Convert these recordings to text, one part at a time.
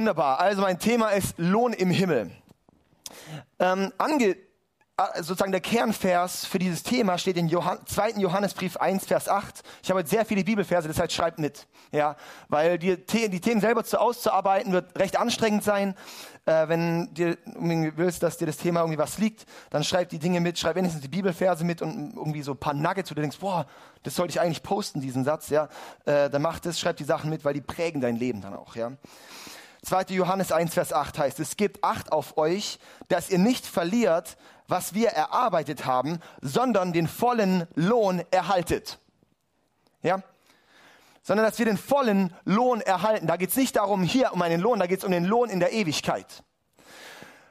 Wunderbar. Also mein Thema ist Lohn im Himmel. Ähm, ange, äh, sozusagen der Kernvers für dieses Thema steht in Johann, 2. Johannesbrief 1, Vers 8. Ich habe jetzt sehr viele Bibelverse, deshalb schreibt mit. Ja, weil die, die Themen selber zu auszuarbeiten wird recht anstrengend sein. Äh, wenn du willst, dass dir das Thema irgendwie was liegt, dann schreib die Dinge mit, schreib wenigstens die Bibelverse mit und irgendwie so ein paar Nuggets, wo du denkst, boah, das sollte ich eigentlich posten, diesen Satz, ja. Äh, dann mach das, schreib die Sachen mit, weil die prägen dein Leben dann auch, ja. 2. Johannes 1, Vers 8 heißt, es gibt Acht auf euch, dass ihr nicht verliert, was wir erarbeitet haben, sondern den vollen Lohn erhaltet. Ja? Sondern dass wir den vollen Lohn erhalten. Da geht es nicht darum, hier um einen Lohn, da geht es um den Lohn in der Ewigkeit.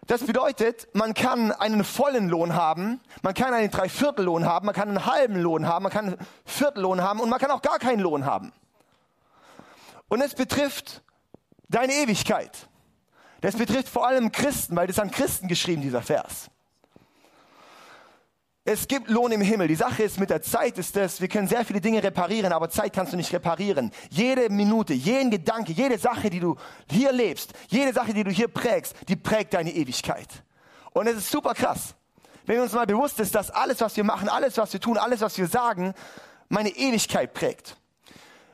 Das bedeutet, man kann einen vollen Lohn haben, man kann einen Dreiviertellohn haben, man kann einen halben Lohn haben, man kann einen Viertellohn haben und man kann auch gar keinen Lohn haben. Und es betrifft deine Ewigkeit. Das betrifft vor allem Christen, weil das an Christen geschrieben, dieser Vers. Es gibt Lohn im Himmel. Die Sache ist, mit der Zeit ist das, wir können sehr viele Dinge reparieren, aber Zeit kannst du nicht reparieren. Jede Minute, jeden Gedanke, jede Sache, die du hier lebst, jede Sache, die du hier prägst, die prägt deine Ewigkeit. Und es ist super krass. Wenn uns mal bewusst ist, dass alles, was wir machen, alles, was wir tun, alles, was wir sagen, meine Ewigkeit prägt.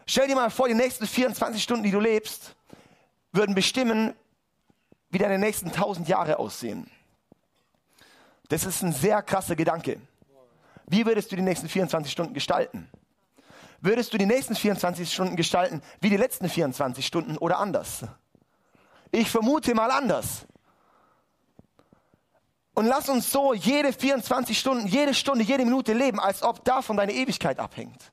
Stell dir mal vor, die nächsten 24 Stunden, die du lebst, würden bestimmen, wie deine nächsten 1000 Jahre aussehen. Das ist ein sehr krasser Gedanke. Wie würdest du die nächsten 24 Stunden gestalten? Würdest du die nächsten 24 Stunden gestalten wie die letzten 24 Stunden oder anders? Ich vermute mal anders. Und lass uns so jede 24 Stunden, jede Stunde, jede Minute leben, als ob davon deine Ewigkeit abhängt.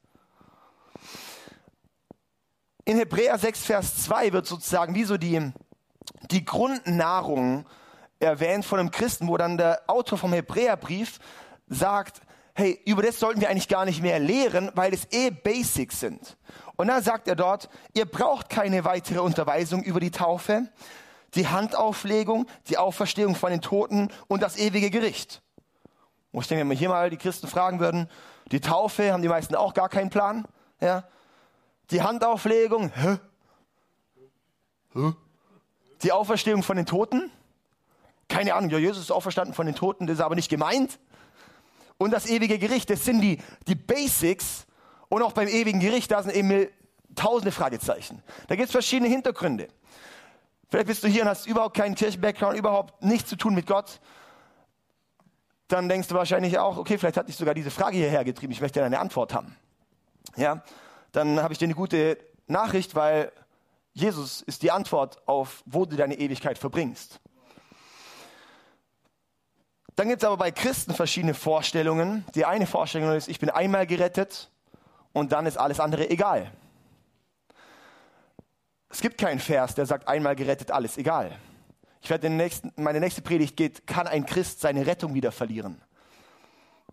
In Hebräer 6, Vers 2 wird sozusagen wie so die, die Grundnahrung erwähnt von einem Christen, wo dann der Autor vom Hebräerbrief sagt, hey, über das sollten wir eigentlich gar nicht mehr lehren, weil es eh Basics sind. Und dann sagt er dort, ihr braucht keine weitere Unterweisung über die Taufe, die Handauflegung, die Auferstehung von den Toten und das ewige Gericht. Wo ich denke, wenn wir hier mal die Christen fragen würden, die Taufe haben die meisten auch gar keinen Plan, ja. Die Handauflegung, hä? Hä? Die Auferstehung von den Toten, keine Ahnung, ja, Jesus ist auferstanden von den Toten, das ist aber nicht gemeint. Und das ewige Gericht, das sind die, die Basics. Und auch beim ewigen Gericht, da sind eben tausende Fragezeichen. Da gibt es verschiedene Hintergründe. Vielleicht bist du hier und hast überhaupt keinen Kirchenbackground, überhaupt nichts zu tun mit Gott. Dann denkst du wahrscheinlich auch, okay, vielleicht hat dich sogar diese Frage hierher getrieben, ich möchte eine Antwort haben. Ja, dann habe ich dir eine gute Nachricht, weil Jesus ist die Antwort auf, wo du deine Ewigkeit verbringst. Dann gibt es aber bei Christen verschiedene Vorstellungen. Die eine Vorstellung ist, ich bin einmal gerettet und dann ist alles andere egal. Es gibt keinen Vers, der sagt, einmal gerettet, alles egal. Ich werde den nächsten, meine nächste Predigt geht, kann ein Christ seine Rettung wieder verlieren?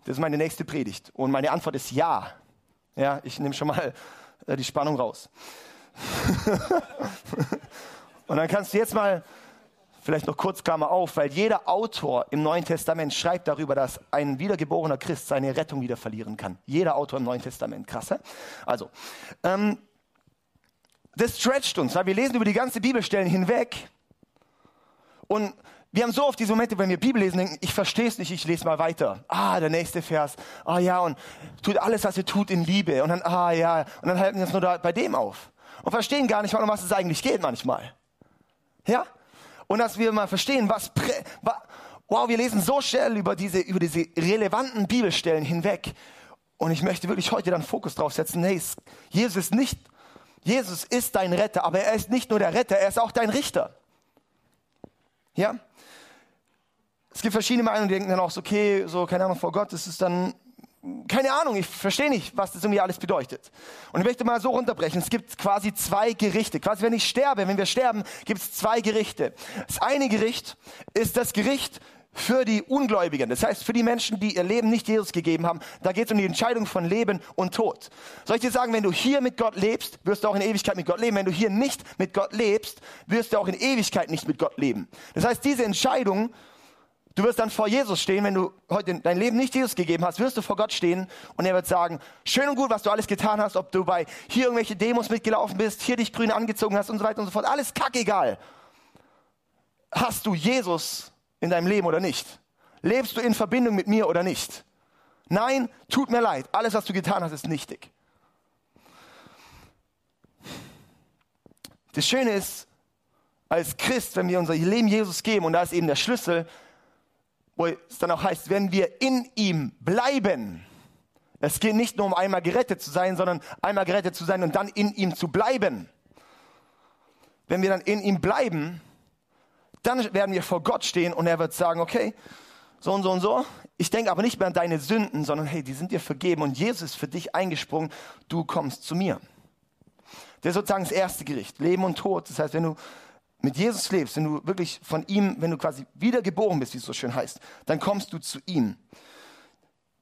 Das ist meine nächste Predigt. Und meine Antwort ist ja. Ja, ich nehme schon mal äh, die Spannung raus. und dann kannst du jetzt mal Vielleicht noch kurz Klammer auf, weil jeder Autor im Neuen Testament schreibt darüber, dass ein wiedergeborener Christ seine Rettung wieder verlieren kann. Jeder Autor im Neuen Testament. Krass, he? Also, ähm, das stretcht uns, weil wir lesen über die ganze Bibelstellen hinweg und wir haben so oft diese Momente, wenn wir Bibel lesen, denken, ich verstehe es nicht, ich lese mal weiter. Ah, der nächste Vers. Ah ja, und tut alles, was ihr tut, in Liebe. Und dann, ah ja, und dann halten wir uns nur da bei dem auf. Und verstehen gar nicht mal, um was es eigentlich geht manchmal. Ja? und dass wir mal verstehen, was, wow, wir lesen so schnell über diese, über diese relevanten Bibelstellen hinweg. Und ich möchte wirklich heute dann Fokus drauf setzen. Hey, Jesus ist nicht, Jesus ist dein Retter, aber er ist nicht nur der Retter, er ist auch dein Richter. Ja? Es gibt verschiedene Meinungen, die denken dann auch so, okay, so, keine Ahnung, vor Gott, das ist dann keine Ahnung, ich verstehe nicht, was das irgendwie alles bedeutet. Und ich möchte mal so runterbrechen. Es gibt quasi zwei Gerichte. Quasi, wenn ich sterbe, wenn wir sterben, gibt es zwei Gerichte. Das eine Gericht ist das Gericht für die Ungläubigen. Das heißt, für die Menschen, die ihr Leben nicht Jesus gegeben haben. Da geht es um die Entscheidung von Leben und Tod. Soll ich dir sagen, wenn du hier mit Gott lebst, wirst du auch in Ewigkeit mit Gott leben. Wenn du hier nicht mit Gott lebst, wirst du auch in Ewigkeit nicht mit Gott leben. Das heißt, diese Entscheidung Du wirst dann vor Jesus stehen, wenn du heute dein Leben nicht Jesus gegeben hast, wirst du vor Gott stehen und er wird sagen, schön und gut, was du alles getan hast, ob du bei hier irgendwelche Demos mitgelaufen bist, hier dich grün angezogen hast und so weiter und so fort, alles kackegal. hast du Jesus in deinem Leben oder nicht? Lebst du in Verbindung mit mir oder nicht? Nein, tut mir leid, alles, was du getan hast, ist nichtig. Das Schöne ist, als Christ, wenn wir unser Leben Jesus geben, und da ist eben der Schlüssel, wo es dann auch heißt, wenn wir in ihm bleiben, es geht nicht nur um einmal gerettet zu sein, sondern einmal gerettet zu sein und dann in ihm zu bleiben. Wenn wir dann in ihm bleiben, dann werden wir vor Gott stehen und er wird sagen, okay, so und so und so. Ich denke aber nicht mehr an deine Sünden, sondern hey, die sind dir vergeben und Jesus ist für dich eingesprungen, du kommst zu mir. Das ist sozusagen das erste Gericht, Leben und Tod. Das heißt, wenn du mit Jesus lebst, wenn du wirklich von ihm, wenn du quasi wiedergeboren bist, wie es so schön heißt, dann kommst du zu ihm.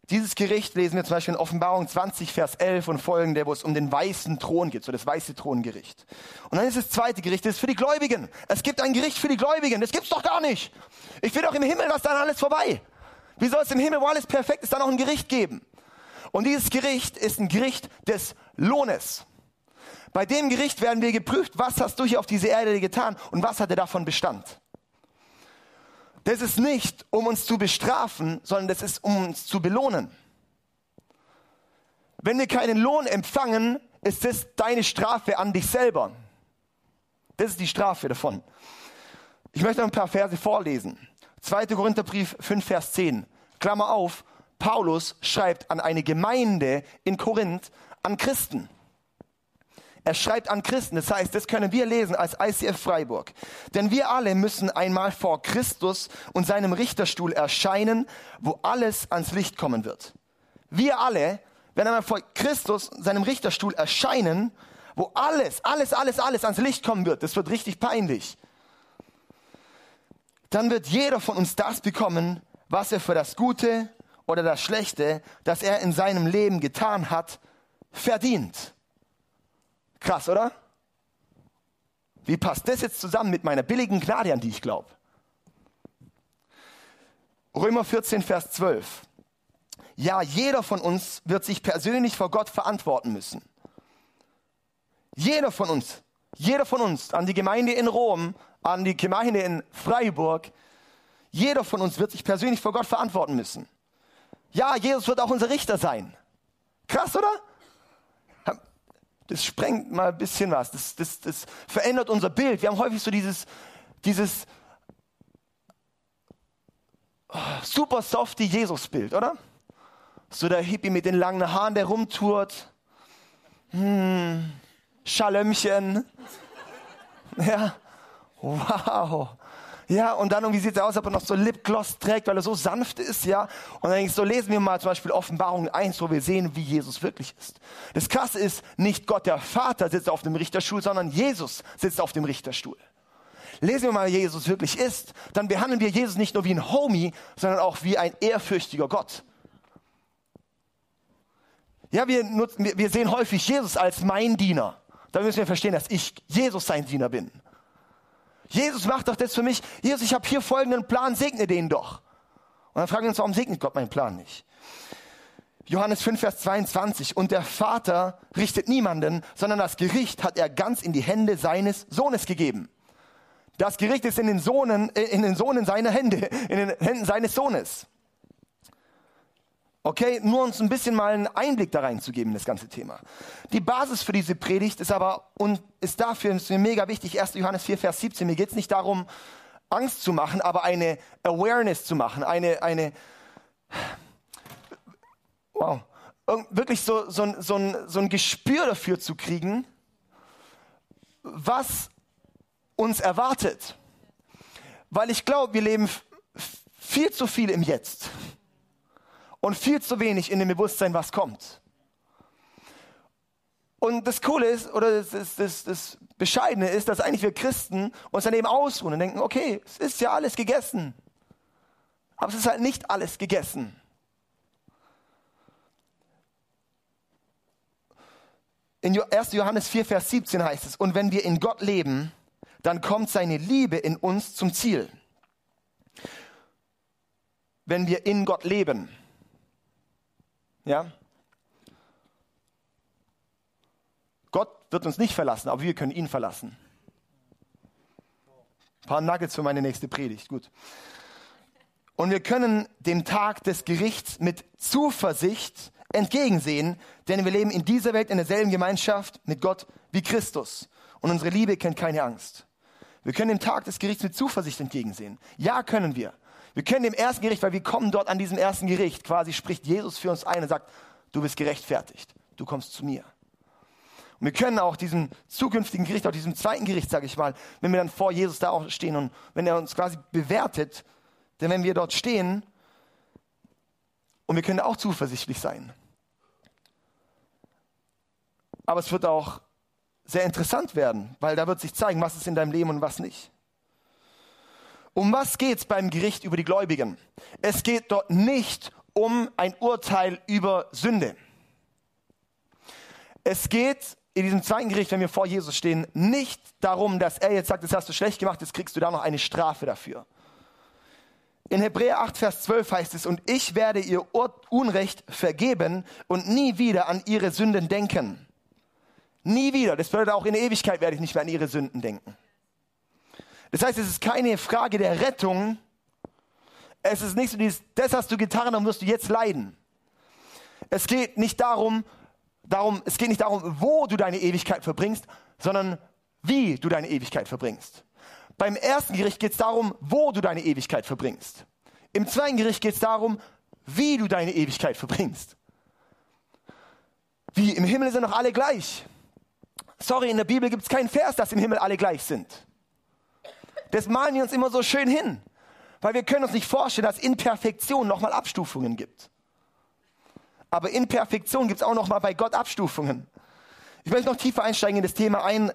Dieses Gericht lesen wir zum Beispiel in Offenbarung 20, Vers 11 und folgende, wo es um den weißen Thron geht, so das weiße Throngericht. Und dann ist das zweite Gericht, das ist für die Gläubigen. Es gibt ein Gericht für die Gläubigen. Das gibt's doch gar nicht. Ich will doch im Himmel, was dann alles vorbei. Wie soll es im Himmel, wo alles perfekt ist, dann noch ein Gericht geben? Und dieses Gericht ist ein Gericht des Lohnes. Bei dem Gericht werden wir geprüft, was hast du hier auf dieser Erde getan und was hat er davon Bestand. Das ist nicht, um uns zu bestrafen, sondern das ist, um uns zu belohnen. Wenn wir keinen Lohn empfangen, ist das deine Strafe an dich selber. Das ist die Strafe davon. Ich möchte ein paar Verse vorlesen. 2. Korintherbrief 5, Vers 10. Klammer auf, Paulus schreibt an eine Gemeinde in Korinth, an Christen. Er schreibt an Christen. Das heißt, das können wir lesen als ICF Freiburg. Denn wir alle müssen einmal vor Christus und seinem Richterstuhl erscheinen, wo alles ans Licht kommen wird. Wir alle werden einmal vor Christus und seinem Richterstuhl erscheinen, wo alles, alles, alles, alles ans Licht kommen wird. Das wird richtig peinlich. Dann wird jeder von uns das bekommen, was er für das Gute oder das Schlechte, das er in seinem Leben getan hat, verdient. Krass, oder? Wie passt das jetzt zusammen mit meiner billigen Gnade, an die ich glaube? Römer 14, Vers 12. Ja, jeder von uns wird sich persönlich vor Gott verantworten müssen. Jeder von uns, jeder von uns, an die Gemeinde in Rom, an die Gemeinde in Freiburg, jeder von uns wird sich persönlich vor Gott verantworten müssen. Ja, Jesus wird auch unser Richter sein. Krass, oder? Das sprengt mal ein bisschen was. Das, das, das verändert unser Bild. Wir haben häufig so dieses, dieses oh, super softy Jesus-Bild, oder? So der Hippie mit den langen Haaren, der rumtourt. Hm, Schalömchen. Ja, wow. Ja, und dann, und wie sieht es aus, ob er noch so Lipgloss trägt, weil er so sanft ist, ja. Und dann so lesen wir mal zum Beispiel Offenbarung 1, wo wir sehen, wie Jesus wirklich ist. Das Krasse ist, nicht Gott der Vater sitzt auf dem Richterstuhl, sondern Jesus sitzt auf dem Richterstuhl. Lesen wir mal, wie Jesus wirklich ist, dann behandeln wir Jesus nicht nur wie ein Homie, sondern auch wie ein ehrfürchtiger Gott. Ja, wir, nutzen, wir sehen häufig Jesus als mein Diener. Da müssen wir verstehen, dass ich Jesus sein Diener bin. Jesus macht doch das für mich. Jesus, ich habe hier folgenden Plan, segne den doch. Und dann fragen wir uns, warum segnet Gott meinen Plan nicht? Johannes 5, Vers 22. Und der Vater richtet niemanden, sondern das Gericht hat er ganz in die Hände seines Sohnes gegeben. Das Gericht ist in den Sohnen, äh, in den Sohnen seiner Hände, in den Händen seines Sohnes. Okay, nur uns ein bisschen mal einen Einblick da reinzugeben, das ganze Thema. Die Basis für diese Predigt ist aber und ist dafür ist mir mega wichtig, 1. Johannes 4, Vers 17. Mir geht es nicht darum, Angst zu machen, aber eine Awareness zu machen, eine, eine, wow, wirklich so, so, so, ein, so ein Gespür dafür zu kriegen, was uns erwartet. Weil ich glaube, wir leben viel zu viel im Jetzt und viel zu wenig in dem Bewusstsein, was kommt. Und das Coole ist, oder das, das, das, das Bescheidene ist, dass eigentlich wir Christen uns dann eben ausruhen und denken, okay, es ist ja alles gegessen. Aber es ist halt nicht alles gegessen. In 1. Johannes 4, Vers 17 heißt es, und wenn wir in Gott leben, dann kommt seine Liebe in uns zum Ziel. Wenn wir in Gott leben. Ja? Gott wird uns nicht verlassen, aber wir können ihn verlassen. Ein paar Nuggets für meine nächste Predigt. Gut. Und wir können dem Tag des Gerichts mit Zuversicht entgegensehen, denn wir leben in dieser Welt in derselben Gemeinschaft mit Gott wie Christus. Und unsere Liebe kennt keine Angst. Wir können dem Tag des Gerichts mit Zuversicht entgegensehen. Ja, können wir. Wir können dem ersten Gericht, weil wir kommen dort an diesem ersten Gericht, quasi spricht Jesus für uns ein und sagt, du bist gerechtfertigt, du kommst zu mir. Und wir können auch diesem zukünftigen Gericht, auch diesem zweiten Gericht, sage ich mal, wenn wir dann vor Jesus da auch stehen und wenn er uns quasi bewertet, denn wenn wir dort stehen, und wir können auch zuversichtlich sein. Aber es wird auch sehr interessant werden, weil da wird sich zeigen, was ist in deinem Leben und was nicht. Um was geht es beim Gericht über die Gläubigen? Es geht dort nicht um ein Urteil über Sünde. Es geht in diesem zweiten Gericht, wenn wir vor Jesus stehen, nicht darum, dass er jetzt sagt, das hast du schlecht gemacht, jetzt kriegst du da noch eine Strafe dafür. In Hebräer 8, Vers 12 heißt es, und ich werde ihr Unrecht vergeben und nie wieder an ihre Sünden denken. Nie wieder. Das bedeutet auch in der Ewigkeit werde ich nicht mehr an ihre Sünden denken. Das heißt, es ist keine Frage der Rettung. Es ist nicht so dieses, das hast du getan, dann wirst du jetzt leiden. Es geht nicht darum, darum, es geht nicht darum, wo du deine Ewigkeit verbringst, sondern wie du deine Ewigkeit verbringst. Beim ersten Gericht geht es darum, wo du deine Ewigkeit verbringst. Im zweiten Gericht geht es darum, wie du deine Ewigkeit verbringst. Wie im Himmel sind doch alle gleich. Sorry, in der Bibel gibt es keinen Vers, dass im Himmel alle gleich sind. Das malen wir uns immer so schön hin, weil wir können uns nicht vorstellen, dass in Perfektion nochmal Abstufungen gibt. Aber in Perfektion gibt es auch nochmal bei Gott Abstufungen. Ich möchte noch tiefer einsteigen in das Thema ein,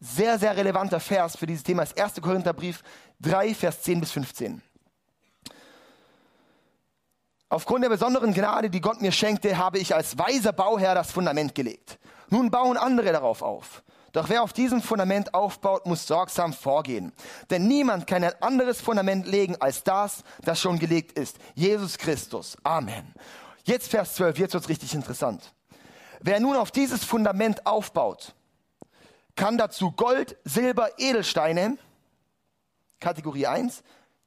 sehr, sehr relevanter Vers für dieses Thema ist 1. Korintherbrief 3, Vers 10 bis 15. Aufgrund der besonderen Gnade, die Gott mir schenkte, habe ich als weiser Bauherr das Fundament gelegt. Nun bauen andere darauf auf. Doch wer auf diesem Fundament aufbaut, muss sorgsam vorgehen. Denn niemand kann ein anderes Fundament legen als das, das schon gelegt ist. Jesus Christus. Amen. Jetzt Vers 12, jetzt wird's richtig interessant. Wer nun auf dieses Fundament aufbaut, kann dazu Gold, Silber, Edelsteine, Kategorie 1,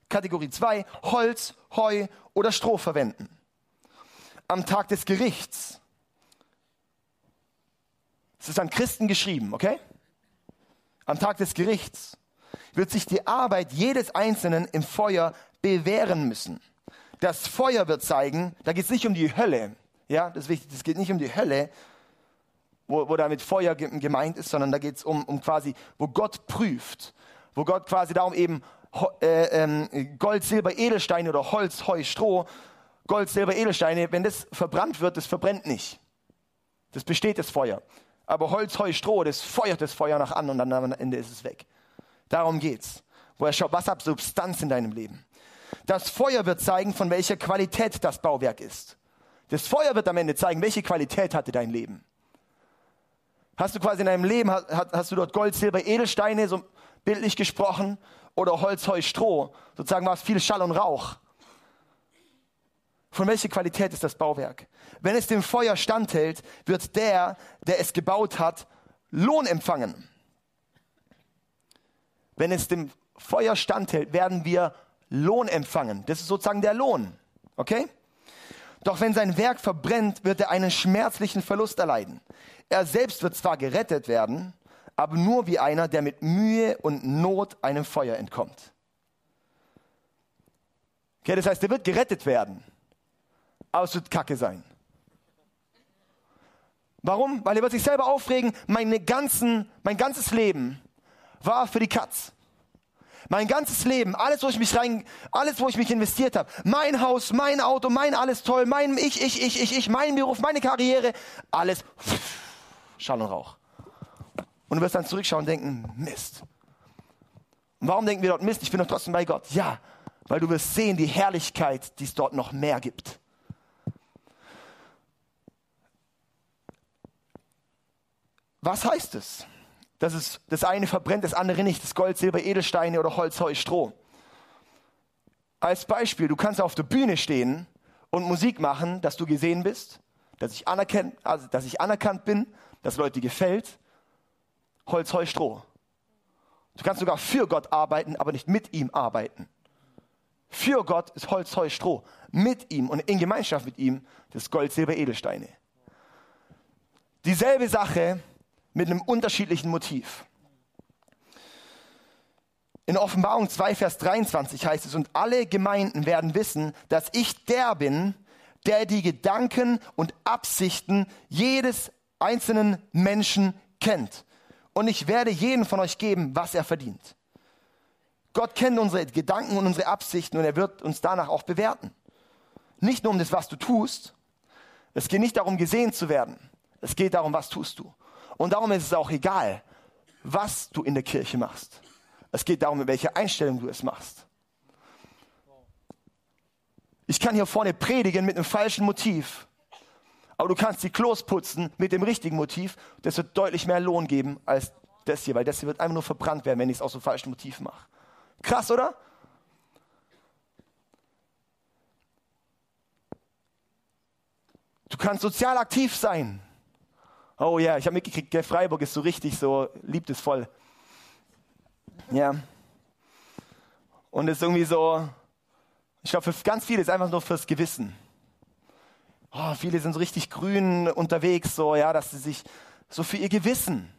Kategorie 2, Holz, Heu oder Stroh verwenden. Am Tag des Gerichts. Es ist an Christen geschrieben, okay? Am Tag des Gerichts wird sich die Arbeit jedes Einzelnen im Feuer bewähren müssen. Das Feuer wird zeigen, da geht es nicht um die Hölle, ja, das ist wichtig, es geht nicht um die Hölle, wo, wo damit Feuer gemeint ist, sondern da geht es um, um quasi, wo Gott prüft, wo Gott quasi darum eben äh, ähm, Gold, Silber, Edelsteine oder Holz, Heu, Stroh, Gold, Silber, Edelsteine, wenn das verbrannt wird, das verbrennt nicht. Das besteht das Feuer. Aber Holz, Heu, Stroh, das feuert das Feuer nach an und dann am Ende ist es weg. Darum geht's. Wo er schaut, was hat Substanz in deinem Leben? Das Feuer wird zeigen, von welcher Qualität das Bauwerk ist. Das Feuer wird am Ende zeigen, welche Qualität hatte dein Leben. Hast du quasi in deinem Leben, hast, hast du dort Gold, Silber, Edelsteine, so bildlich gesprochen, oder Holz, Heu, Stroh? Sozusagen war es viel Schall und Rauch. Von welcher Qualität ist das Bauwerk? Wenn es dem Feuer standhält, wird der, der es gebaut hat, Lohn empfangen. Wenn es dem Feuer standhält, werden wir Lohn empfangen. Das ist sozusagen der Lohn. Okay? Doch wenn sein Werk verbrennt, wird er einen schmerzlichen Verlust erleiden. Er selbst wird zwar gerettet werden, aber nur wie einer, der mit Mühe und Not einem Feuer entkommt. Okay, das heißt, er wird gerettet werden, aber es wird Kacke sein. Warum? Weil er wird sich selber aufregen, meine ganzen, mein ganzes Leben war für die Katz. Mein ganzes Leben, alles, wo ich mich rein, alles, wo ich mich investiert habe, mein Haus, mein Auto, mein alles toll, mein ich, ich, ich, ich, ich, mein Beruf, meine Karriere, alles. Schall und Rauch. Und du wirst dann zurückschauen und denken, Mist. Und warum denken wir dort Mist? Ich bin doch trotzdem bei Gott. Ja, weil du wirst sehen die Herrlichkeit, die es dort noch mehr gibt. Was heißt es? Das, ist, das eine verbrennt, das andere nicht. Das Gold, Silber, Edelsteine oder Holz, Heu, Stroh. Als Beispiel, du kannst auf der Bühne stehen und Musik machen, dass du gesehen bist, dass ich, anerkannt, also, dass ich anerkannt bin, dass Leute gefällt. Holz, Heu, Stroh. Du kannst sogar für Gott arbeiten, aber nicht mit ihm arbeiten. Für Gott ist Holz, Heu, Stroh. Mit ihm und in Gemeinschaft mit ihm das Gold, Silber, Edelsteine. Dieselbe Sache mit einem unterschiedlichen Motiv. In Offenbarung 2, Vers 23 heißt es, und alle Gemeinden werden wissen, dass ich der bin, der die Gedanken und Absichten jedes einzelnen Menschen kennt. Und ich werde jedem von euch geben, was er verdient. Gott kennt unsere Gedanken und unsere Absichten und er wird uns danach auch bewerten. Nicht nur um das, was du tust. Es geht nicht darum, gesehen zu werden. Es geht darum, was tust du. Und darum ist es auch egal, was du in der Kirche machst. Es geht darum, in welcher Einstellung du es machst. Ich kann hier vorne predigen mit einem falschen Motiv, aber du kannst die Klos putzen mit dem richtigen Motiv. Das wird deutlich mehr Lohn geben als das hier, weil das hier wird einfach nur verbrannt werden, wenn ich es aus einem falschen Motiv mache. Krass, oder? Du kannst sozial aktiv sein. Oh ja, ich habe mitgekriegt, der Freiburg ist so richtig so, liebt es voll. Ja. Und es ist irgendwie so, ich glaube, für ganz viele ist einfach nur fürs Gewissen. Oh, viele sind so richtig grün unterwegs, so, ja, dass sie sich so für ihr Gewissen.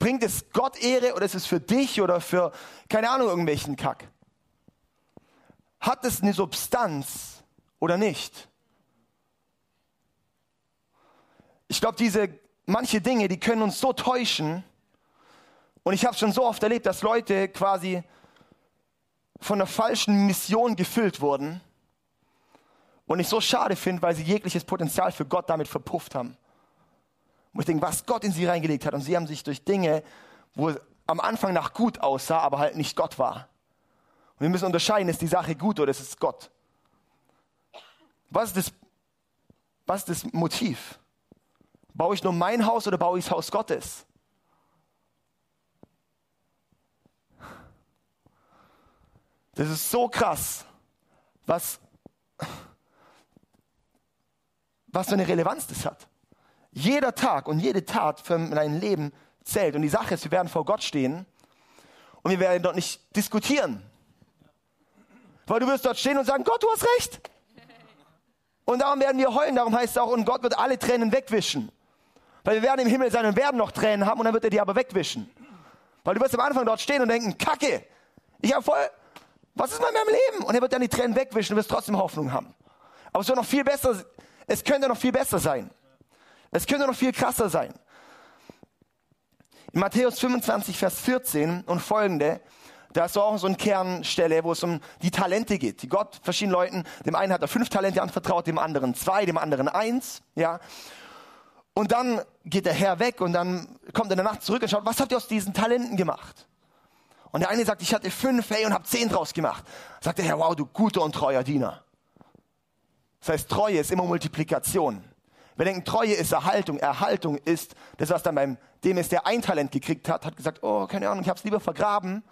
Bringt es Gott Ehre oder ist es für dich oder für, keine Ahnung, irgendwelchen Kack? Hat es eine Substanz oder nicht? Ich glaube, diese manche Dinge, die können uns so täuschen, und ich habe schon so oft erlebt, dass Leute quasi von einer falschen Mission gefüllt wurden. Und ich so schade finde, weil sie jegliches Potenzial für Gott damit verpufft haben. Wo ich denke, was Gott in sie reingelegt hat. Und sie haben sich durch Dinge, wo es am Anfang nach gut aussah, aber halt nicht Gott war. Und wir müssen unterscheiden, ist die Sache gut oder ist es Gott? Was ist das, was ist das Motiv? Baue ich nur mein Haus oder baue ich das Haus Gottes? Das ist so krass, was, was für eine Relevanz das hat. Jeder Tag und jede Tat für dein Leben zählt. Und die Sache ist, wir werden vor Gott stehen und wir werden dort nicht diskutieren. Weil du wirst dort stehen und sagen, Gott, du hast recht. Und darum werden wir heulen. Darum heißt es auch, und Gott wird alle Tränen wegwischen. Weil wir werden im Himmel sein und werden noch Tränen haben und dann wird er die aber wegwischen. Weil du wirst am Anfang dort stehen und denken, Kacke, ich habe voll was ist mit meinem Leben? Und er wird dann die Tränen wegwischen und wirst trotzdem Hoffnung haben. Aber es wird noch viel besser, es könnte noch viel besser sein. Es könnte noch viel krasser sein. In Matthäus 25, Vers 14 und folgende, da ist auch so eine Kernstelle, wo es um die Talente geht, die Gott verschiedenen Leuten, dem einen hat er fünf Talente anvertraut, dem anderen zwei, dem anderen eins, ja. Und dann geht der Herr weg und dann kommt er in der Nacht zurück und schaut, was habt ihr aus diesen Talenten gemacht? Und der eine sagt, ich hatte fünf, hey, und habe zehn draus gemacht. Sagt der Herr, wow, du guter und treuer Diener. Das heißt, Treue ist immer Multiplikation. Wir denken, Treue ist Erhaltung. Erhaltung ist das, was dann beim dem ist, der ein Talent gekriegt hat, hat gesagt, oh, keine Ahnung, ich habe es lieber vergraben.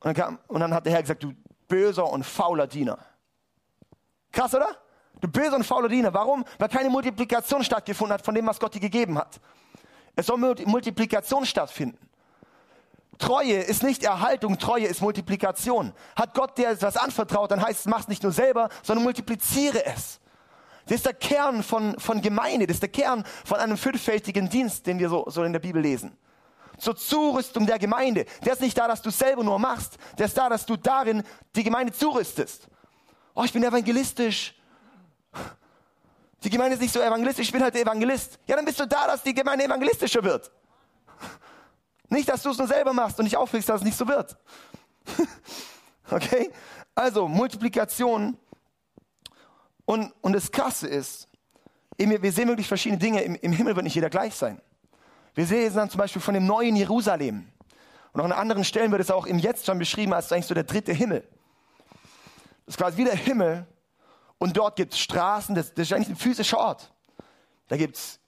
Und dann, kam, und dann hat der Herr gesagt, du böser und fauler Diener. Krass, oder? Du böser und fauler Diener. Warum? Weil keine Multiplikation stattgefunden hat von dem, was Gott dir gegeben hat. Es soll Multiplikation stattfinden. Treue ist nicht Erhaltung, Treue ist Multiplikation. Hat Gott dir etwas anvertraut, dann heißt es, mach es nicht nur selber, sondern multipliziere es. Das ist der Kern von, von Gemeinde, das ist der Kern von einem fünffältigen Dienst, den wir so, so in der Bibel lesen. Zur Zurüstung der Gemeinde. Der ist nicht da, dass du selber nur machst, der ist da, dass du darin die Gemeinde zurüstest. Oh, ich bin evangelistisch. Die Gemeinde ist nicht so evangelistisch, ich bin halt der Evangelist. Ja, dann bist du da, dass die Gemeinde evangelistischer wird. Nicht, dass du es nur selber machst und dich aufregst, dass es nicht so wird. okay? Also, Multiplikation. Und, und das Krasse ist, wir sehen wirklich verschiedene Dinge. Im, Im Himmel wird nicht jeder gleich sein. Wir sehen dann zum Beispiel von dem neuen Jerusalem. Und auch an anderen Stellen wird es auch im Jetzt schon beschrieben als eigentlich so der dritte Himmel. Das ist quasi wie der Himmel. Und dort gibt es Straßen, das, das ist eigentlich ein physischer Ort. Da gibt es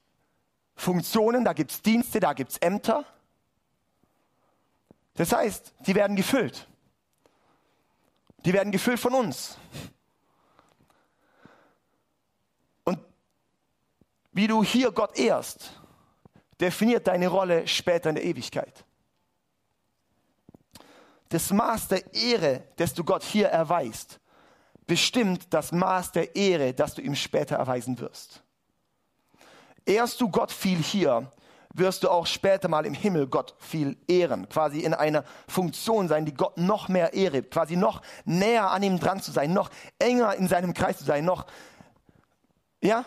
Funktionen, da gibt es Dienste, da gibt es Ämter. Das heißt, die werden gefüllt. Die werden gefüllt von uns. Und wie du hier Gott ehrst, definiert deine Rolle später in der Ewigkeit. Das Maß der Ehre, das du Gott hier erweist, bestimmt das Maß der Ehre, das du ihm später erweisen wirst. Ehrst du Gott viel hier, wirst du auch später mal im Himmel Gott viel ehren, quasi in einer Funktion sein, die Gott noch mehr ehre, quasi noch näher an ihm dran zu sein, noch enger in seinem Kreis zu sein, noch, ja?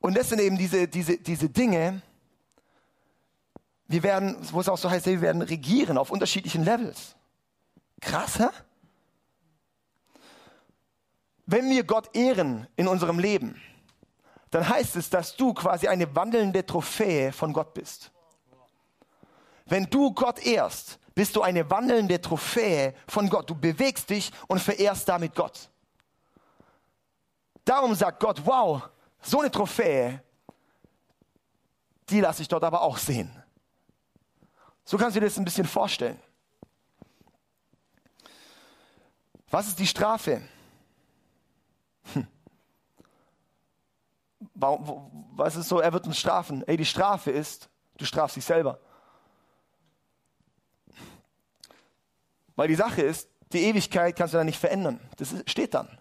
Und das sind eben diese, diese, diese Dinge, wir werden, wo es auch so heißt, wir werden regieren auf unterschiedlichen Levels. Krass, hä? Wenn wir Gott ehren in unserem Leben, dann heißt es, dass du quasi eine wandelnde Trophäe von Gott bist. Wenn du Gott ehrst, bist du eine wandelnde Trophäe von Gott. Du bewegst dich und verehrst damit Gott. Darum sagt Gott, wow, so eine Trophäe, die lasse ich dort aber auch sehen. So kannst du dir das ein bisschen vorstellen. Was ist die Strafe? Hm. Was ist so, er wird uns strafen? Ey, die Strafe ist, du strafst dich selber. Weil die Sache ist, die Ewigkeit kannst du dann nicht verändern. Das steht dann.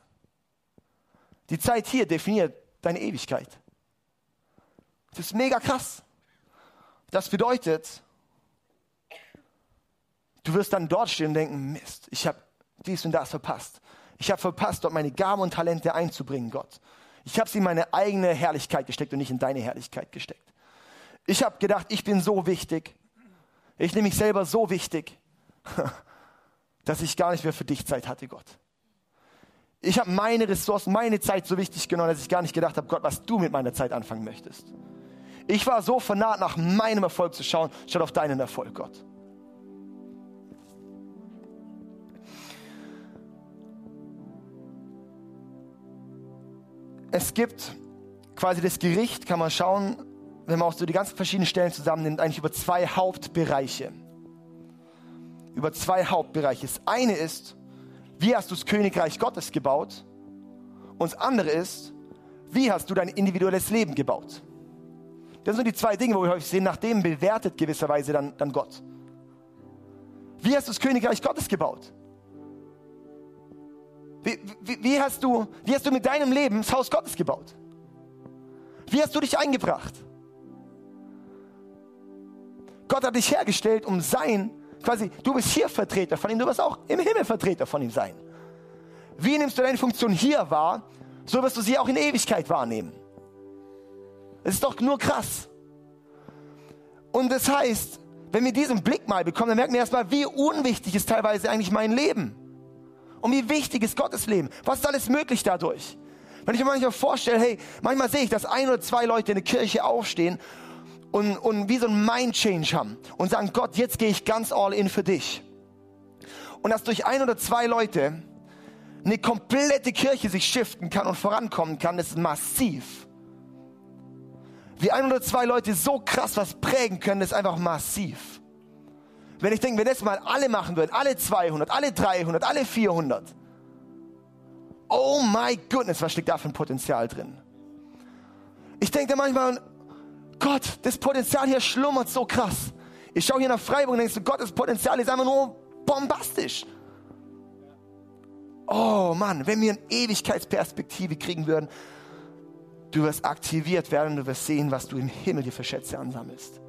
Die Zeit hier definiert deine Ewigkeit. Das ist mega krass. Das bedeutet, du wirst dann dort stehen und denken, Mist, ich habe dies und das verpasst. Ich habe verpasst, dort meine Gaben und Talente einzubringen, Gott. Ich habe sie in meine eigene Herrlichkeit gesteckt und nicht in deine Herrlichkeit gesteckt. Ich habe gedacht, ich bin so wichtig. Ich nehme mich selber so wichtig, dass ich gar nicht mehr für dich Zeit hatte, Gott. Ich habe meine Ressourcen, meine Zeit so wichtig genommen, dass ich gar nicht gedacht habe, Gott, was du mit meiner Zeit anfangen möchtest. Ich war so vernarrt, nach meinem Erfolg zu schauen, statt auf deinen Erfolg, Gott. Es gibt quasi das Gericht, kann man schauen, wenn man auch so die ganzen verschiedenen Stellen zusammennimmt, eigentlich über zwei Hauptbereiche. Über zwei Hauptbereiche. Das eine ist, wie hast du das Königreich Gottes gebaut? Und das andere ist, wie hast du dein individuelles Leben gebaut? Das sind die zwei Dinge, wo wir häufig sehen, nach dem bewertet gewisserweise dann, dann Gott. Wie hast du das Königreich Gottes gebaut? Wie, wie, wie, hast du, wie hast du mit deinem Leben das Haus Gottes gebaut? Wie hast du dich eingebracht? Gott hat dich hergestellt, um sein, quasi, du bist hier Vertreter von ihm, du wirst auch im Himmel Vertreter von ihm sein. Wie nimmst du deine Funktion hier wahr, so wirst du sie auch in Ewigkeit wahrnehmen. Es ist doch nur krass. Und das heißt, wenn wir diesen Blick mal bekommen, dann merken wir erstmal, wie unwichtig ist teilweise eigentlich mein Leben. Und wie wichtig ist Gottes Leben? Was ist alles möglich dadurch? Wenn ich mir manchmal vorstelle, hey, manchmal sehe ich, dass ein oder zwei Leute in der Kirche aufstehen und, und wie so ein Mind-Change haben und sagen, Gott, jetzt gehe ich ganz all in für dich. Und dass durch ein oder zwei Leute eine komplette Kirche sich shiften kann und vorankommen kann, ist massiv. Wie ein oder zwei Leute so krass was prägen können, ist einfach massiv. Wenn ich denke, wenn das mal alle machen würden, alle 200, alle 300, alle 400. Oh my goodness, was steckt da für ein Potenzial drin? Ich denke manchmal, Gott, das Potenzial hier schlummert so krass. Ich schaue hier nach Freiburg und denke, Gott, das Potenzial ist einfach nur bombastisch. Oh Mann, wenn wir eine Ewigkeitsperspektive kriegen würden, du wirst aktiviert werden, du wirst sehen, was du im Himmel dir für Schätze ansammelst.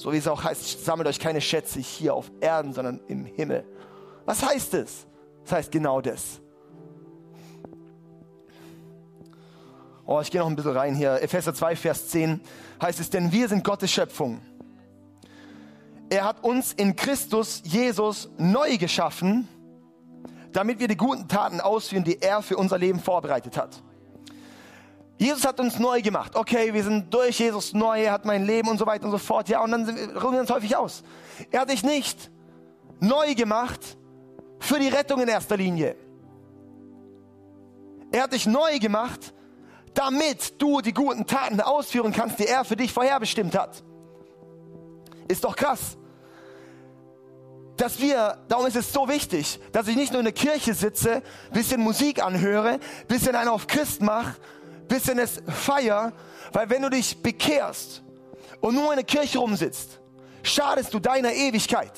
So wie es auch heißt, sammelt euch keine Schätze hier auf Erden, sondern im Himmel. Was heißt es? Das heißt genau das. Oh, ich gehe noch ein bisschen rein hier. Epheser 2, Vers 10 heißt es, denn wir sind Gottes Schöpfung. Er hat uns in Christus Jesus neu geschaffen, damit wir die guten Taten ausführen, die er für unser Leben vorbereitet hat. Jesus hat uns neu gemacht. Okay, wir sind durch Jesus neu, er hat mein Leben und so weiter und so fort. Ja, und dann ruhen wir uns häufig aus. Er hat dich nicht neu gemacht für die Rettung in erster Linie. Er hat dich neu gemacht, damit du die guten Taten ausführen kannst, die er für dich vorherbestimmt hat. Ist doch krass. Dass wir, darum ist es so wichtig, dass ich nicht nur in der Kirche sitze, bisschen Musik anhöre, bisschen einen auf Christ mache, es Feier, weil wenn du dich bekehrst und nur in der Kirche rumsitzt, schadest du deiner Ewigkeit.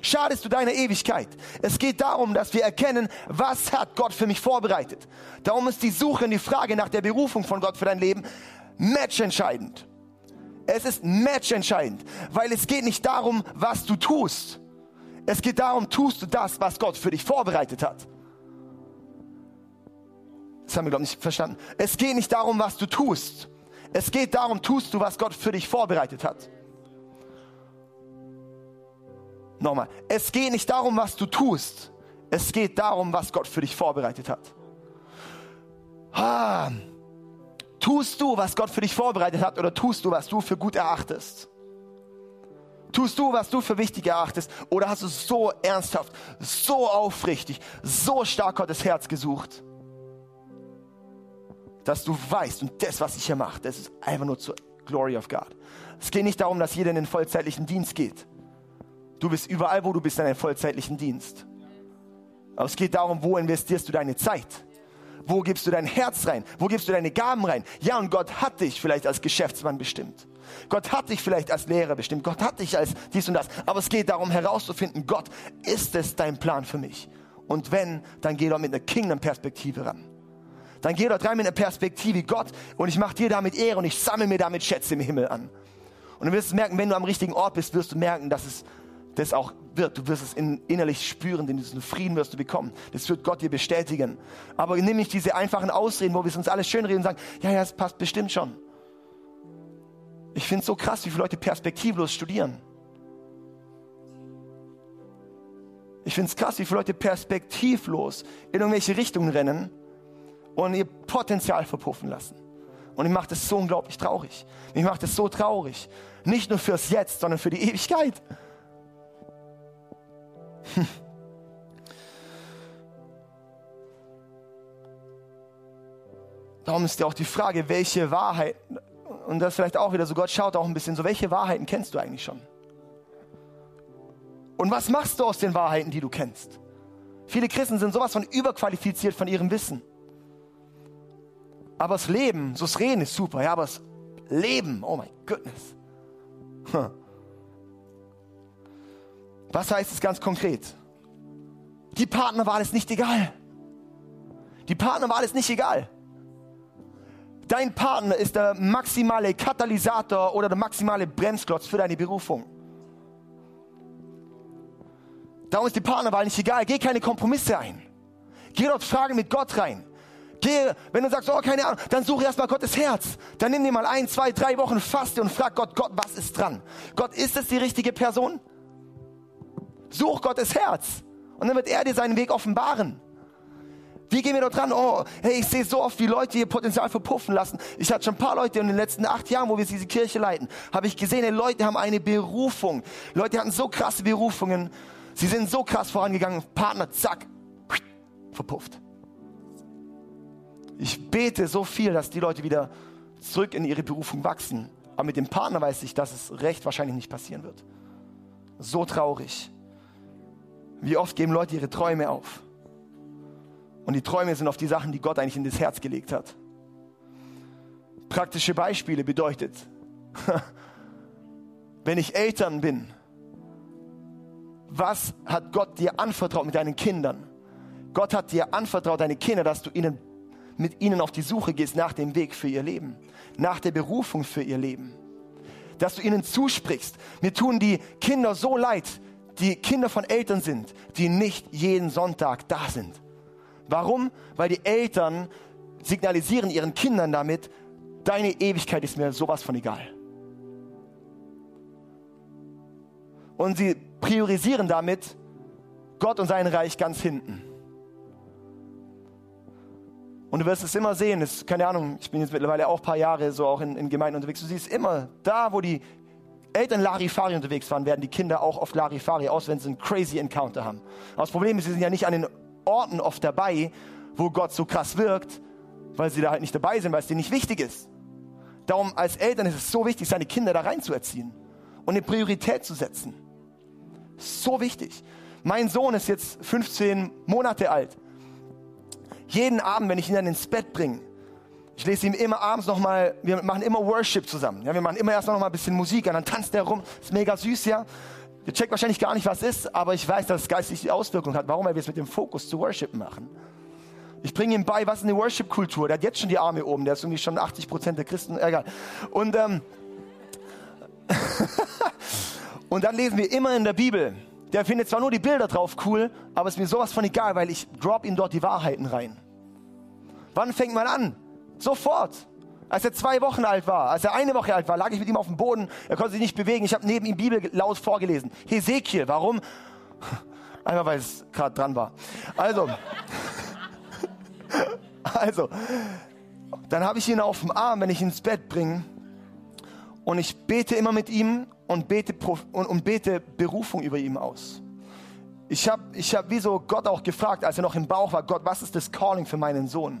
Schadest du deiner Ewigkeit. Es geht darum, dass wir erkennen, was hat Gott für mich vorbereitet. Darum ist die Suche und die Frage nach der Berufung von Gott für dein Leben matchentscheidend. Es ist matchentscheidend, weil es geht nicht darum, was du tust. Es geht darum, tust du das, was Gott für dich vorbereitet hat. Das haben wir, glaube ich, nicht verstanden. Es geht nicht darum, was du tust. Es geht darum, tust du, was Gott für dich vorbereitet hat. Nochmal. Es geht nicht darum, was du tust. Es geht darum, was Gott für dich vorbereitet hat. Ah, tust du, was Gott für dich vorbereitet hat, oder tust du, was du für gut erachtest? Tust du, was du für wichtig erachtest, oder hast du so ernsthaft, so aufrichtig, so stark Gottes Herz gesucht? Dass du weißt, und das, was ich hier mache, das ist einfach nur zur Glory of God. Es geht nicht darum, dass jeder in den vollzeitlichen Dienst geht. Du bist überall, wo du bist, in einen vollzeitlichen Dienst. Aber es geht darum, wo investierst du deine Zeit? Wo gibst du dein Herz rein? Wo gibst du deine Gaben rein? Ja, und Gott hat dich vielleicht als Geschäftsmann bestimmt. Gott hat dich vielleicht als Lehrer bestimmt. Gott hat dich als dies und das. Aber es geht darum herauszufinden, Gott, ist es dein Plan für mich? Und wenn, dann geh doch mit einer Kingdom-Perspektive ran dann geh dort rein mit einer Perspektive, Gott, und ich mache dir damit Ehre und ich sammle mir damit Schätze im Himmel an. Und du wirst merken, wenn du am richtigen Ort bist, wirst du merken, dass es das auch wird. Du wirst es in, innerlich spüren, denn diesen Frieden wirst du bekommen. Das wird Gott dir bestätigen. Aber nimm nicht diese einfachen Ausreden, wo wir es uns alles schönreden und sagen, ja, ja, es passt bestimmt schon. Ich finde es so krass, wie viele Leute perspektivlos studieren. Ich finde es krass, wie viele Leute perspektivlos in irgendwelche Richtungen rennen und ihr Potenzial verpuffen lassen. Und ich mache das so unglaublich traurig. Ich mache das so traurig. Nicht nur fürs Jetzt, sondern für die Ewigkeit. Darum ist ja auch die Frage, welche Wahrheiten, und das vielleicht auch wieder so, Gott schaut auch ein bisschen so, welche Wahrheiten kennst du eigentlich schon? Und was machst du aus den Wahrheiten, die du kennst? Viele Christen sind sowas von überqualifiziert von ihrem Wissen. Aber das Leben, so das Reden ist super, ja, aber das Leben, oh mein goodness. Was heißt es ganz konkret? Die Partnerwahl ist nicht egal. Die Partnerwahl ist nicht egal. Dein Partner ist der maximale Katalysator oder der maximale Bremsklotz für deine Berufung. Darum ist die Partnerwahl nicht egal. Geh keine Kompromisse ein. Geh dort Fragen mit Gott rein. Geh, wenn du sagst, oh, keine Ahnung, dann suche erstmal Gottes Herz. Dann nimm dir mal ein, zwei, drei Wochen Faste und frag Gott, Gott, was ist dran? Gott, ist es die richtige Person? Such Gottes Herz. Und dann wird er dir seinen Weg offenbaren. Wie gehen wir dort dran? Oh, hey, ich sehe so oft, wie Leute ihr Potenzial verpuffen lassen. Ich hatte schon ein paar Leute in den letzten acht Jahren, wo wir diese Kirche leiten, habe ich gesehen, hey, Leute haben eine Berufung. Leute hatten so krasse Berufungen. Sie sind so krass vorangegangen. Partner, zack, verpufft. Ich bete so viel, dass die Leute wieder zurück in ihre Berufung wachsen. Aber mit dem Partner weiß ich, dass es recht wahrscheinlich nicht passieren wird. So traurig. Wie oft geben Leute ihre Träume auf? Und die Träume sind auf die Sachen, die Gott eigentlich in das Herz gelegt hat. Praktische Beispiele bedeutet, wenn ich Eltern bin, was hat Gott dir anvertraut mit deinen Kindern? Gott hat dir anvertraut, deine Kinder, dass du ihnen mit ihnen auf die Suche gehst nach dem Weg für ihr Leben, nach der Berufung für ihr Leben. Dass du ihnen zusprichst. Mir tun die Kinder so leid, die Kinder von Eltern sind, die nicht jeden Sonntag da sind. Warum? Weil die Eltern signalisieren ihren Kindern damit, deine Ewigkeit ist mir sowas von egal. Und sie priorisieren damit Gott und sein Reich ganz hinten. Und du wirst es immer sehen, ist, keine Ahnung, ich bin jetzt mittlerweile auch ein paar Jahre so auch in, in Gemeinden unterwegs. Du siehst immer, da wo die Eltern Larifari unterwegs waren, werden die Kinder auch oft Larifari aus, wenn sie einen crazy Encounter haben. Aber das Problem ist, sie sind ja nicht an den Orten oft dabei, wo Gott so krass wirkt, weil sie da halt nicht dabei sind, weil es denen nicht wichtig ist. Darum als Eltern ist es so wichtig, seine Kinder da reinzuerziehen und eine Priorität zu setzen. So wichtig. Mein Sohn ist jetzt 15 Monate alt jeden Abend, wenn ich ihn dann ins Bett bringe, Ich lese ihm immer abends nochmal, wir machen immer Worship zusammen. Ja, wir machen immer erst noch mal ein bisschen Musik und dann tanzt er rum. Ist mega süß, ja. Ihr checkt wahrscheinlich gar nicht, was ist, aber ich weiß, dass es geistig die Auswirkung hat. Warum? Weil wir es mit dem Fokus zu Worship machen. Ich bringe ihm bei, was ist eine Worship-Kultur. Der hat jetzt schon die Arme oben, der ist irgendwie schon 80 Prozent der Christen, egal. Und, ähm, und dann lesen wir immer in der Bibel. Der findet zwar nur die Bilder drauf cool, aber es ist mir sowas von egal, weil ich drop ihm dort die Wahrheiten rein. Wann fängt man an? Sofort. Als er zwei Wochen alt war, als er eine Woche alt war, lag ich mit ihm auf dem Boden. Er konnte sich nicht bewegen. Ich habe neben ihm Bibel laut vorgelesen. Hesekiel, warum? Einmal, weil es gerade dran war. Also, also, dann habe ich ihn auf dem Arm, wenn ich ihn ins Bett bringe. Und ich bete immer mit ihm und bete, und, und bete Berufung über ihm aus. Ich habe ich hab wie so Gott auch gefragt, als er noch im Bauch war, Gott, was ist das Calling für meinen Sohn?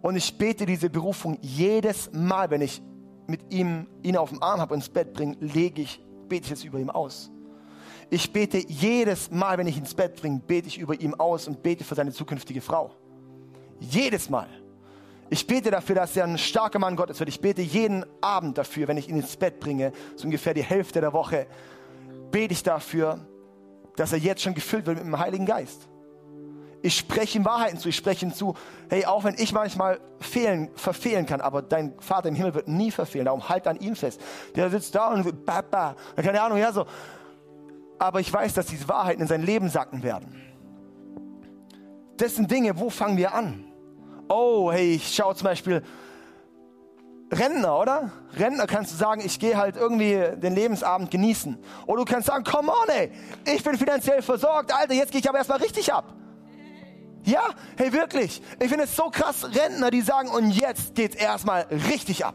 Und ich bete diese Berufung jedes Mal, wenn ich mit ihm ihn auf dem Arm habe und ins Bett bringe, lege ich, bete ich es über ihm aus. Ich bete jedes Mal, wenn ich ins Bett bringe, bete ich über ihm aus und bete für seine zukünftige Frau. Jedes Mal. Ich bete dafür, dass er ein starker Mann Gottes wird. Ich bete jeden Abend dafür, wenn ich ihn ins Bett bringe, so ungefähr die Hälfte der Woche, bete ich dafür, dass er jetzt schon gefüllt wird mit dem Heiligen Geist. Ich spreche ihm Wahrheiten zu. Ich spreche ihm zu, hey, auch wenn ich manchmal fehlen, verfehlen kann, aber dein Vater im Himmel wird nie verfehlen. Darum halt an ihm fest. Der sitzt da und baba, keine Ahnung, ja so. Aber ich weiß, dass diese Wahrheiten in sein Leben sacken werden. Das sind Dinge, wo fangen wir an? Oh, hey, ich schaue zum Beispiel Rentner, oder? Rentner kannst du sagen, ich gehe halt irgendwie den Lebensabend genießen. Oder du kannst sagen, come on, ey, ich bin finanziell versorgt, Alter, jetzt gehe ich aber erstmal richtig ab. Ja, hey, wirklich. Ich finde es so krass, Rentner, die sagen, und jetzt geht's erstmal richtig ab.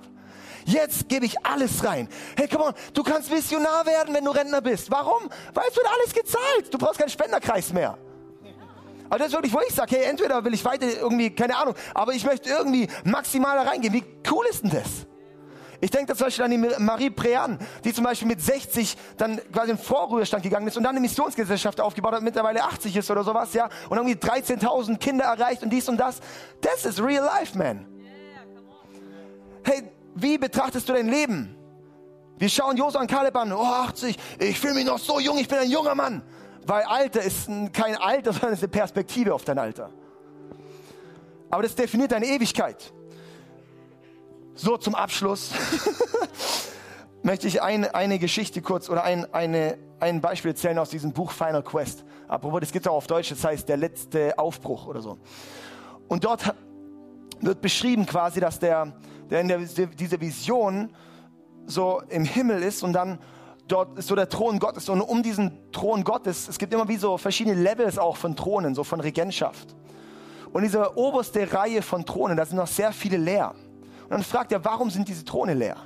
Jetzt gebe ich alles rein. Hey, come on, du kannst Missionar werden, wenn du Rentner bist. Warum? Weil es wird alles gezahlt. Du brauchst keinen Spenderkreis mehr. Aber das ist wirklich, wo ich sage, hey, entweder will ich weiter irgendwie, keine Ahnung, aber ich möchte irgendwie maximal da reingehen. Wie cool ist denn das? Ich denke zum Beispiel an die Marie Prean, die zum Beispiel mit 60 dann quasi in Vorruhestand gegangen ist und dann eine Missionsgesellschaft aufgebaut hat, mittlerweile 80 ist oder sowas, ja, und irgendwie 13.000 Kinder erreicht und dies und das. Das ist real life, man. Hey, wie betrachtest du dein Leben? Wir schauen Josua und Kaleb an, oh 80, ich fühle mich noch so jung, ich bin ein junger Mann. Weil Alter ist kein Alter, sondern ist eine Perspektive auf dein Alter. Aber das definiert deine Ewigkeit. So zum Abschluss möchte ich ein, eine Geschichte kurz oder ein, eine, ein Beispiel erzählen aus diesem Buch Final Quest. Apropos, das gibt es auch auf Deutsch, das heißt der letzte Aufbruch oder so. Und dort wird beschrieben quasi, dass der, der in der, diese Vision so im Himmel ist und dann dort ist so der Thron Gottes und um diesen Thron Gottes, es gibt immer wie so verschiedene Levels auch von Thronen, so von Regentschaft. Und diese oberste Reihe von Thronen, da sind noch sehr viele leer. Und dann fragt er, warum sind diese Throne leer?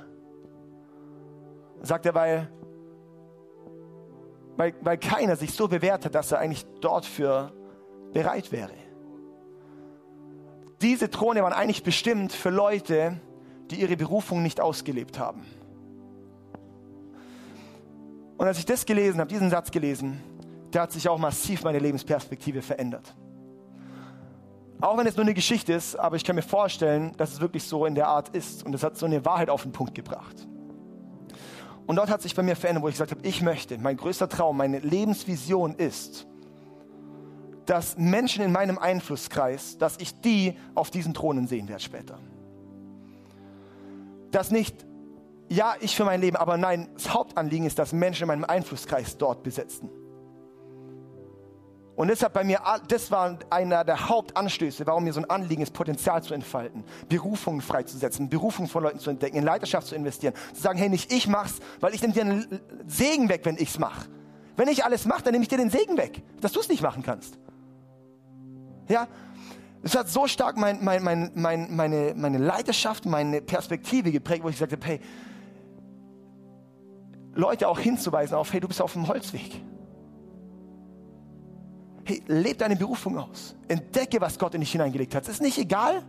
Sagt er, weil, weil, weil keiner sich so bewährt hat, dass er eigentlich dort für bereit wäre. Diese Throne waren eigentlich bestimmt für Leute, die ihre Berufung nicht ausgelebt haben. Und als ich das gelesen habe, diesen Satz gelesen, da hat sich auch massiv meine Lebensperspektive verändert. Auch wenn es nur eine Geschichte ist, aber ich kann mir vorstellen, dass es wirklich so in der Art ist. Und es hat so eine Wahrheit auf den Punkt gebracht. Und dort hat sich bei mir verändert, wo ich gesagt habe, ich möchte, mein größter Traum, meine Lebensvision ist, dass Menschen in meinem Einflusskreis, dass ich die auf diesen Thronen sehen werde später. Dass nicht, ja, ich für mein Leben, aber nein, das Hauptanliegen ist, dass Menschen in meinem Einflusskreis dort besetzen. Und deshalb bei mir, das war einer der Hauptanstöße, warum mir so ein Anliegen ist, Potenzial zu entfalten, Berufungen freizusetzen, Berufungen von Leuten zu entdecken, in Leiterschaft zu investieren, zu sagen, hey, nicht ich mach's, weil ich nehme dir einen Segen weg, wenn ich's mache. Wenn ich alles mache, dann nehme ich dir den Segen weg, dass du es nicht machen kannst. Ja, es hat so stark mein, mein, mein, mein, meine, meine Leiterschaft, meine Perspektive geprägt, wo ich gesagt habe, hey, Leute auch hinzuweisen auf, hey, du bist auf dem Holzweg. Hey, lebe deine Berufung aus. Entdecke, was Gott in dich hineingelegt hat. Es ist nicht egal,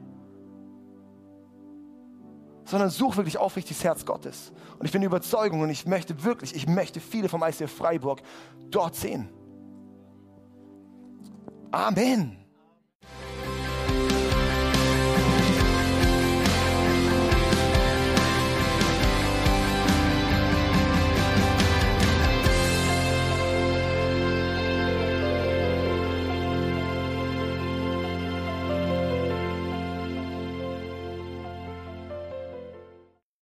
sondern such wirklich aufrichtig das Herz Gottes. Und ich bin Überzeugung und ich möchte wirklich, ich möchte viele vom ICF Freiburg dort sehen. Amen.